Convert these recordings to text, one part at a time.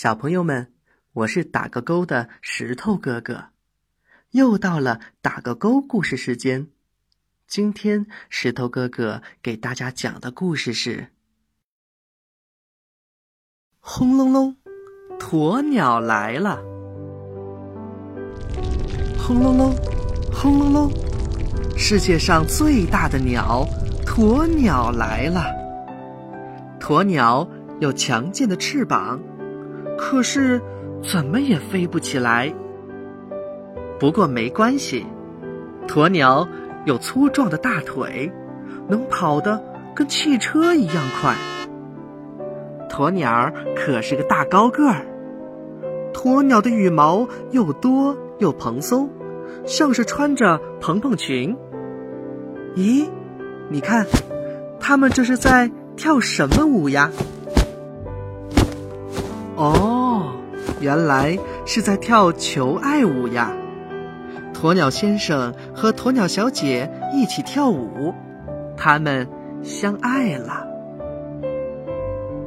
小朋友们，我是打个勾的石头哥哥，又到了打个勾故事时间。今天石头哥哥给大家讲的故事是：轰隆隆，鸵鸟来了！轰隆隆，轰隆隆，世界上最大的鸟——鸵鸟来了！鸵鸟有强健的翅膀。可是，怎么也飞不起来。不过没关系，鸵鸟有粗壮的大腿，能跑得跟汽车一样快。鸵鸟可是个大高个儿。鸵鸟的羽毛又多又蓬松，像是穿着蓬蓬裙。咦，你看，它们这是在跳什么舞呀？哦，原来是在跳求爱舞呀！鸵鸟先生和鸵鸟小姐一起跳舞，他们相爱了。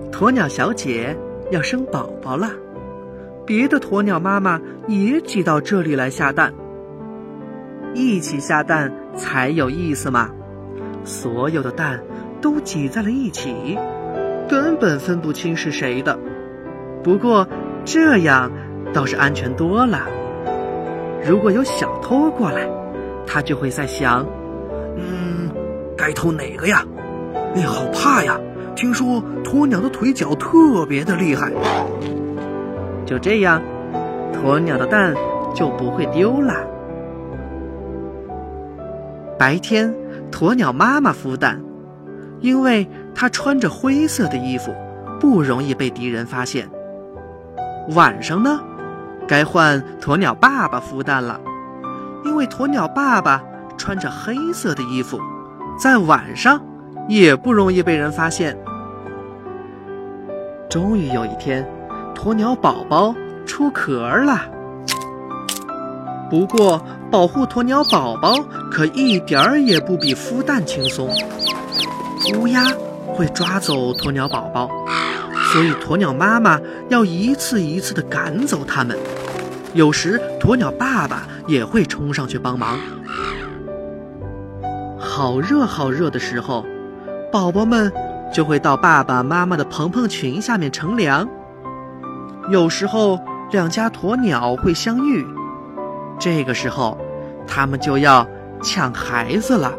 鸵鸟小姐要生宝宝了，别的鸵鸟妈妈也挤到这里来下蛋，一起下蛋才有意思嘛！所有的蛋都挤在了一起，根本分不清是谁的。不过，这样倒是安全多了。如果有小偷过来，他就会在想：嗯，该偷哪个呀？哎，好怕呀！听说鸵鸟的腿脚特别的厉害。就这样，鸵鸟的蛋就不会丢了。白天，鸵鸟妈妈孵蛋，因为它穿着灰色的衣服，不容易被敌人发现。晚上呢，该换鸵鸟爸爸孵蛋了，因为鸵鸟爸爸穿着黑色的衣服，在晚上也不容易被人发现。终于有一天，鸵鸟宝宝出壳了。不过，保护鸵鸟宝宝可一点儿也不比孵蛋轻松。乌鸦会抓走鸵鸟宝宝。所以，鸵鸟妈妈要一次一次的赶走它们。有时，鸵鸟爸爸也会冲上去帮忙。好热好热的时候，宝宝们就会到爸爸妈妈的蓬蓬裙下面乘凉。有时候，两家鸵鸟会相遇，这个时候，他们就要抢孩子了。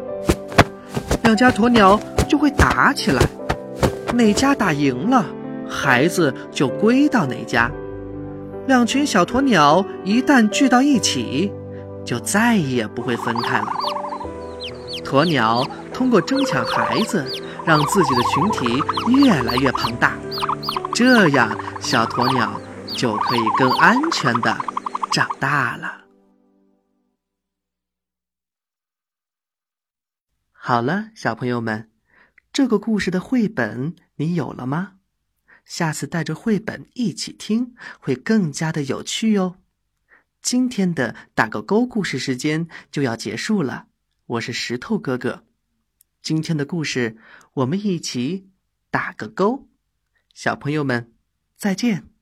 两家鸵鸟就会打起来，哪家打赢了？孩子就归到哪家，两群小鸵鸟一旦聚到一起，就再也不会分开了。鸵鸟通过争抢孩子，让自己的群体越来越庞大，这样小鸵鸟就可以更安全的长大了。好了，小朋友们，这个故事的绘本你有了吗？下次带着绘本一起听，会更加的有趣哦。今天的打个勾故事时间就要结束了，我是石头哥哥。今天的故事我们一起打个勾，小朋友们再见。